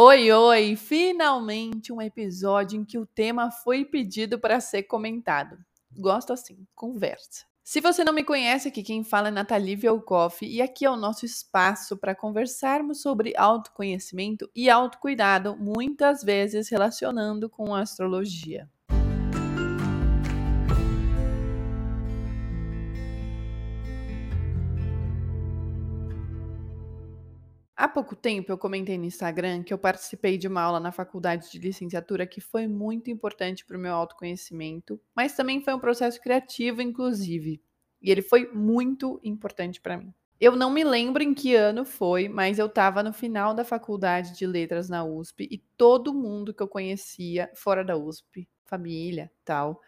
Oi, oi! Finalmente um episódio em que o tema foi pedido para ser comentado. Gosto assim, conversa. Se você não me conhece, aqui quem fala é Nathalie Velkoff e aqui é o nosso espaço para conversarmos sobre autoconhecimento e autocuidado, muitas vezes relacionando com astrologia. Há pouco tempo eu comentei no Instagram que eu participei de uma aula na faculdade de licenciatura que foi muito importante para o meu autoconhecimento, mas também foi um processo criativo, inclusive. E ele foi muito importante para mim. Eu não me lembro em que ano foi, mas eu estava no final da faculdade de letras na USP e todo mundo que eu conhecia fora da USP, família, tal,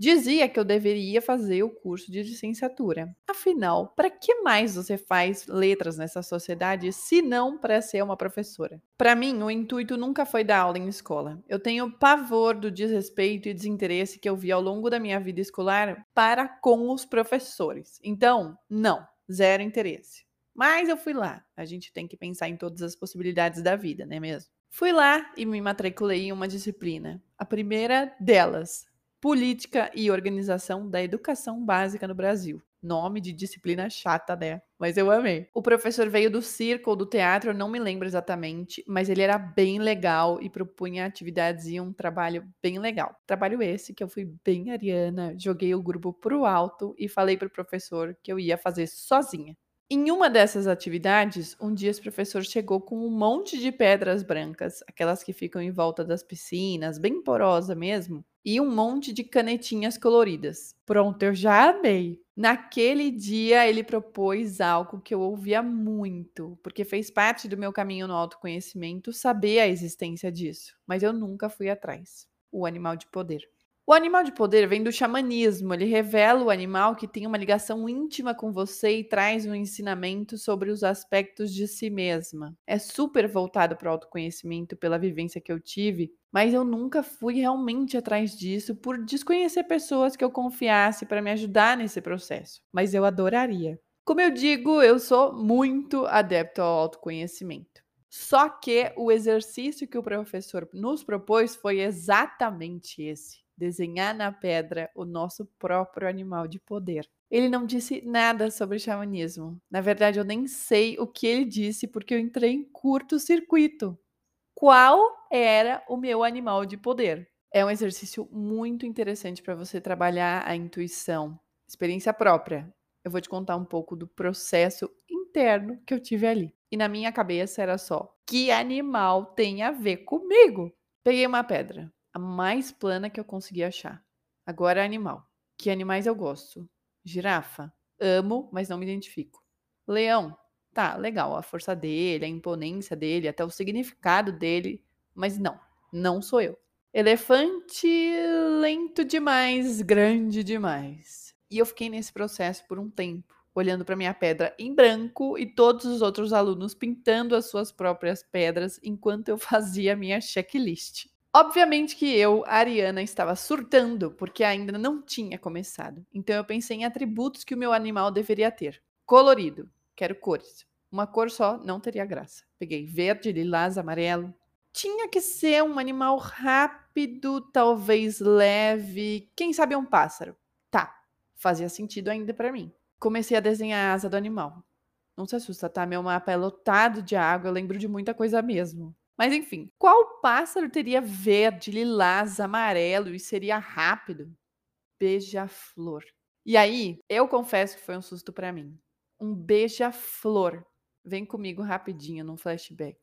dizia que eu deveria fazer o curso de licenciatura. Afinal, para que mais você faz letras nessa sociedade se não para ser uma professora? Para mim, o intuito nunca foi dar aula em escola. Eu tenho pavor do desrespeito e desinteresse que eu vi ao longo da minha vida escolar para com os professores. Então, não, zero interesse. Mas eu fui lá. A gente tem que pensar em todas as possibilidades da vida, não é mesmo? Fui lá e me matriculei em uma disciplina. A primeira delas, Política e Organização da Educação Básica no Brasil. Nome de disciplina chata, né? Mas eu amei. O professor veio do circo ou do teatro, eu não me lembro exatamente, mas ele era bem legal e propunha atividades e um trabalho bem legal. Trabalho esse que eu fui bem ariana, joguei o grupo pro alto e falei pro professor que eu ia fazer sozinha. Em uma dessas atividades, um dia esse professor chegou com um monte de pedras brancas, aquelas que ficam em volta das piscinas, bem porosa mesmo, e um monte de canetinhas coloridas. Pronto, eu já amei. Naquele dia ele propôs algo que eu ouvia muito, porque fez parte do meu caminho no autoconhecimento saber a existência disso, mas eu nunca fui atrás. O animal de poder. O animal de poder vem do xamanismo, ele revela o animal que tem uma ligação íntima com você e traz um ensinamento sobre os aspectos de si mesma. É super voltado para o autoconhecimento pela vivência que eu tive, mas eu nunca fui realmente atrás disso por desconhecer pessoas que eu confiasse para me ajudar nesse processo. Mas eu adoraria. Como eu digo, eu sou muito adepto ao autoconhecimento. Só que o exercício que o professor nos propôs foi exatamente esse desenhar na pedra o nosso próprio animal de poder. Ele não disse nada sobre xamanismo. Na verdade, eu nem sei o que ele disse porque eu entrei em curto-circuito. Qual era o meu animal de poder? É um exercício muito interessante para você trabalhar a intuição, experiência própria. Eu vou te contar um pouco do processo interno que eu tive ali. E na minha cabeça era só: que animal tem a ver comigo? Peguei uma pedra, a mais plana que eu consegui achar. Agora animal. Que animais eu gosto? Girafa. Amo, mas não me identifico. Leão. Tá, legal. A força dele, a imponência dele, até o significado dele. Mas não, não sou eu. Elefante lento demais, grande demais. E eu fiquei nesse processo por um tempo, olhando para minha pedra em branco e todos os outros alunos pintando as suas próprias pedras enquanto eu fazia a minha checklist. Obviamente que eu, Ariana, estava surtando porque ainda não tinha começado. Então eu pensei em atributos que o meu animal deveria ter. Colorido, quero cores. Uma cor só não teria graça. Peguei verde, lilás, amarelo. Tinha que ser um animal rápido, talvez leve, quem sabe um pássaro. Tá, fazia sentido ainda para mim. Comecei a desenhar a asa do animal. Não se assusta, tá? Meu mapa é lotado de água, eu lembro de muita coisa mesmo. Mas enfim, qual pássaro teria verde, lilás, amarelo e seria rápido? Beija-flor. E aí, eu confesso que foi um susto para mim. Um beija-flor. Vem comigo rapidinho num flashback.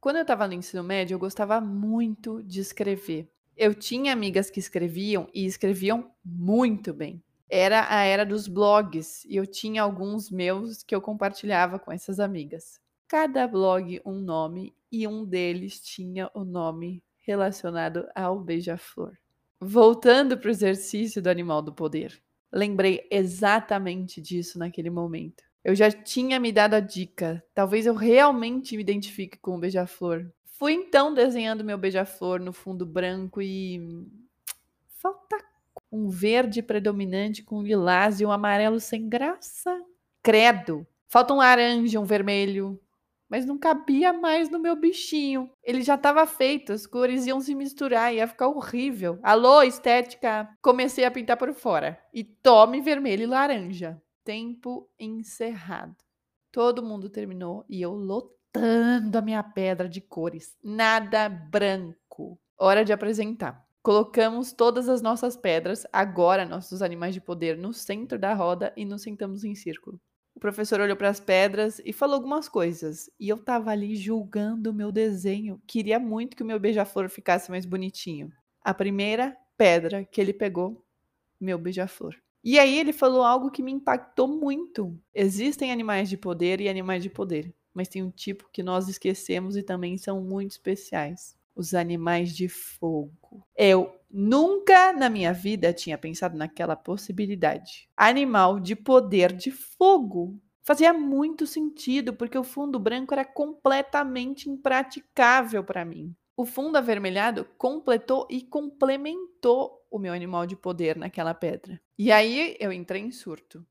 Quando eu estava no ensino médio, eu gostava muito de escrever. Eu tinha amigas que escreviam e escreviam muito bem. Era a era dos blogs e eu tinha alguns meus que eu compartilhava com essas amigas. Cada blog um nome e um deles tinha o nome relacionado ao beija-flor. Voltando para o exercício do animal do poder, lembrei exatamente disso naquele momento. Eu já tinha me dado a dica, talvez eu realmente me identifique com o beija-flor. Fui então desenhando meu beija-flor no fundo branco e. Falta um verde predominante com lilás e um amarelo sem graça. Credo! Falta um laranja, um vermelho, mas não cabia mais no meu bichinho. Ele já estava feito, as cores iam se misturar, ia ficar horrível. Alô, estética! Comecei a pintar por fora. E tome vermelho e laranja. Tempo encerrado. Todo mundo terminou e eu lotando a minha pedra de cores. Nada branco. Hora de apresentar. Colocamos todas as nossas pedras, agora nossos animais de poder, no centro da roda e nos sentamos em círculo. O professor olhou para as pedras e falou algumas coisas. E eu tava ali julgando o meu desenho. Queria muito que o meu beija-flor ficasse mais bonitinho. A primeira pedra que ele pegou, meu beija-flor. E aí ele falou algo que me impactou muito. Existem animais de poder e animais de poder, mas tem um tipo que nós esquecemos e também são muito especiais os animais de fogo. Eu nunca na minha vida tinha pensado naquela possibilidade. Animal de poder de fogo. Fazia muito sentido, porque o fundo branco era completamente impraticável para mim. O fundo avermelhado completou e complementou o meu animal de poder naquela pedra. E aí eu entrei em surto.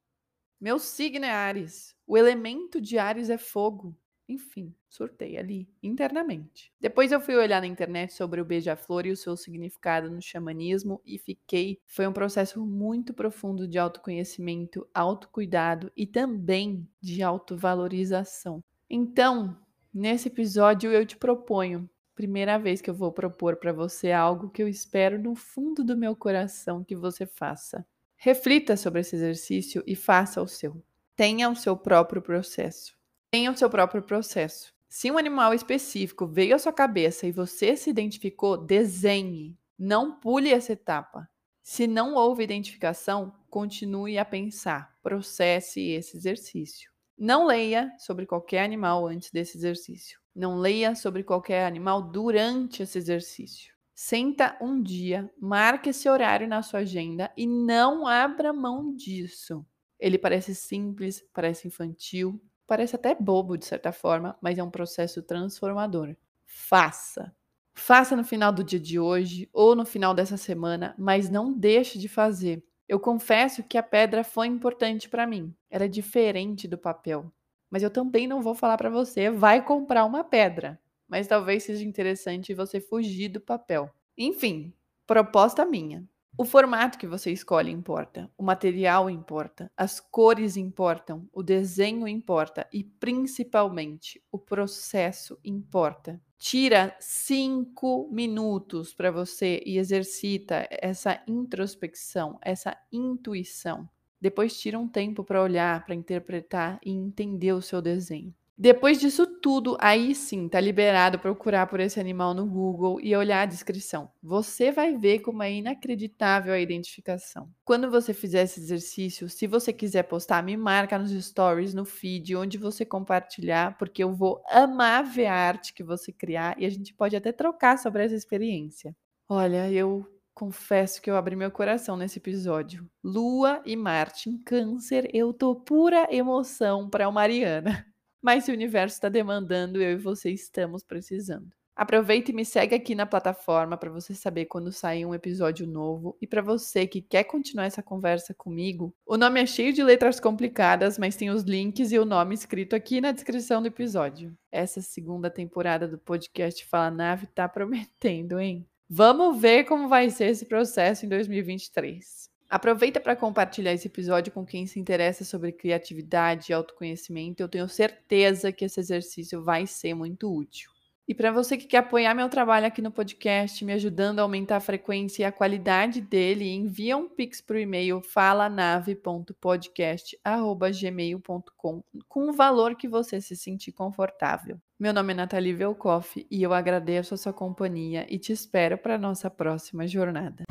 Meu signo é Ares. O elemento de Ares é fogo. Enfim, surtei ali, internamente. Depois eu fui olhar na internet sobre o beija-flor e o seu significado no xamanismo e fiquei. Foi um processo muito profundo de autoconhecimento, autocuidado e também de autovalorização. Então, nesse episódio eu te proponho primeira vez que eu vou propor para você algo que eu espero no fundo do meu coração que você faça. Reflita sobre esse exercício e faça o seu. Tenha o seu próprio processo tenha o seu próprio processo. Se um animal específico veio à sua cabeça e você se identificou, desenhe. Não pule essa etapa. Se não houve identificação, continue a pensar, processe esse exercício. Não leia sobre qualquer animal antes desse exercício. Não leia sobre qualquer animal durante esse exercício. Senta um dia, marque esse horário na sua agenda e não abra mão disso. Ele parece simples, parece infantil, Parece até bobo de certa forma, mas é um processo transformador. Faça. Faça no final do dia de hoje ou no final dessa semana, mas não deixe de fazer. Eu confesso que a pedra foi importante para mim. Era diferente do papel. Mas eu também não vou falar para você, vai comprar uma pedra. Mas talvez seja interessante você fugir do papel. Enfim, proposta minha. O formato que você escolhe importa, o material importa, as cores importam, o desenho importa e principalmente o processo importa. Tira cinco minutos para você e exercita essa introspecção, essa intuição. Depois tira um tempo para olhar, para interpretar e entender o seu desenho. Depois disso tudo, aí sim, tá liberado procurar por esse animal no Google e olhar a descrição. Você vai ver como é inacreditável a identificação. Quando você fizer esse exercício, se você quiser postar, me marca nos stories, no feed, onde você compartilhar, porque eu vou amar ver a arte que você criar e a gente pode até trocar sobre essa experiência. Olha, eu confesso que eu abri meu coração nesse episódio. Lua e Marte em Câncer, eu tô pura emoção para o Mariana mas se o universo está demandando, eu e você estamos precisando. Aproveita e me segue aqui na plataforma para você saber quando sair um episódio novo. E para você que quer continuar essa conversa comigo, o nome é cheio de letras complicadas, mas tem os links e o nome escrito aqui na descrição do episódio. Essa segunda temporada do podcast Fala Nave tá prometendo, hein? Vamos ver como vai ser esse processo em 2023. Aproveita para compartilhar esse episódio com quem se interessa sobre criatividade e autoconhecimento. Eu tenho certeza que esse exercício vai ser muito útil. E para você que quer apoiar meu trabalho aqui no podcast, me ajudando a aumentar a frequência e a qualidade dele, envia um pix para o e-mail falanave.podcast@gmail.com com o valor que você se sentir confortável. Meu nome é Nathalie Velkoff e eu agradeço a sua companhia e te espero para a nossa próxima jornada.